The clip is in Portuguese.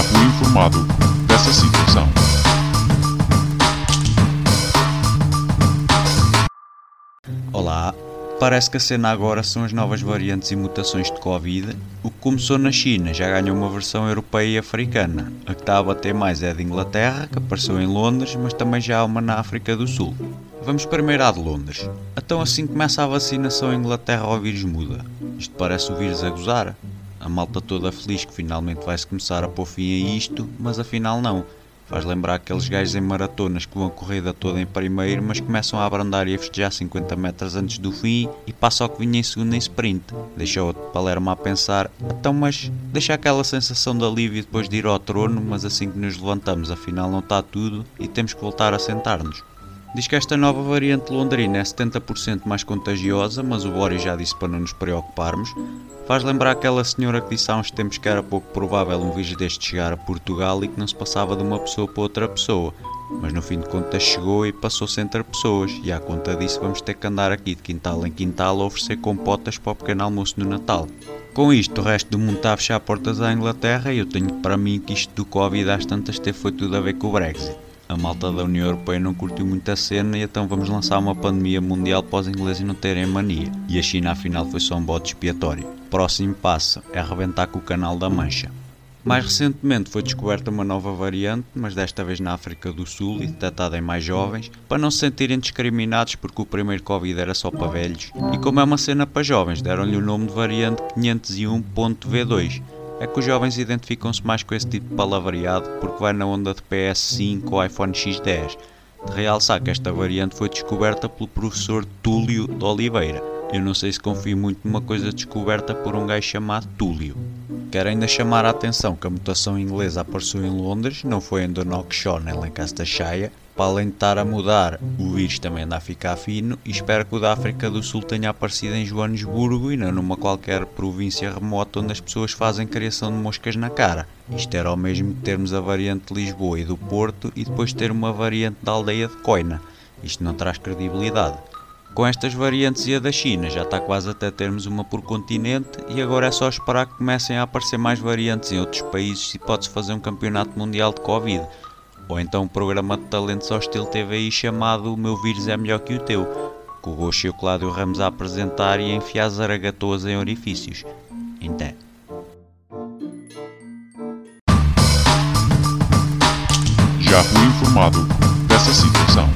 Fui informado dessa situação. Olá, parece que a cena agora são as novas variantes e mutações de Covid. O que começou na China já ganhou uma versão europeia e africana. A que está a bater mais é a de Inglaterra, que apareceu em Londres, mas também já há uma na África do Sul. Vamos primeiro à de Londres. Então assim começa a vacinação em Inglaterra ao vírus muda. Isto parece o vírus a gozar. A malta toda feliz que finalmente vai-se começar a pôr fim a isto, mas afinal não. Faz lembrar aqueles gajos em maratonas que vão a corrida toda em primeiro, mas começam a abrandar e a festejar 50 metros antes do fim e passa ao que vinha em segundo em sprint. Deixa o Palermo a pensar, então mas deixa aquela sensação de alívio depois de ir ao trono, mas assim que nos levantamos afinal não está tudo e temos que voltar a sentar-nos. Diz que esta nova variante londrina é 70% mais contagiosa, mas o Boris já disse para não nos preocuparmos. Faz lembrar aquela senhora que disse há uns tempos que era pouco provável um vírus deste chegar a Portugal e que não se passava de uma pessoa para outra pessoa. Mas no fim de contas chegou e passou-se entre pessoas, e à conta disso vamos ter que andar aqui de quintal em quintal a oferecer compotas para o pequeno almoço no Natal. Com isto, o resto do mundo está a fechar portas à Inglaterra e eu tenho para mim que isto do Covid às tantas teve foi tudo a ver com o Brexit a malta da União Europeia não curtiu muito a cena e então vamos lançar uma pandemia mundial para os ingleses não terem mania. E a China afinal foi só um bote expiatório. Próximo passo é arrebentar com o canal da Mancha. Mais recentemente foi descoberta uma nova variante, mas desta vez na África do Sul e detectada em mais jovens, para não se sentirem discriminados porque o primeiro Covid era só para velhos. E como é uma cena para jovens, deram-lhe o nome de variante 501.V2 é que os jovens identificam-se mais com esse tipo de palavreado porque vai na onda de PS5 ou iPhone X10. De realçar que esta variante foi descoberta pelo professor Túlio de Oliveira. Eu não sei se confio muito numa coisa descoberta por um gajo chamado Túlio. Quero ainda chamar a atenção que a mutação inglesa apareceu em Londres, não foi em Donoghshire nem Lancashire, para além de estar a mudar, o vírus também anda a ficar fino e espero que o da África do Sul tenha aparecido em Joanesburgo e não numa qualquer província remota onde as pessoas fazem criação de moscas na cara. Isto era o mesmo que termos a variante de Lisboa e do Porto e depois ter uma variante da aldeia de Coina. Isto não traz credibilidade. Com estas variantes e a da China já está quase até termos uma por continente e agora é só esperar que comecem a aparecer mais variantes em outros países e pode-se fazer um campeonato mundial de Covid ou então um programa de talentos ao estilo TVI chamado O Meu Vírus é Melhor Que o Teu, com o Roxo e o Cláudio Ramos a apresentar e enfiar zaragatoas em orifícios. Então. Já fui informado dessa situação.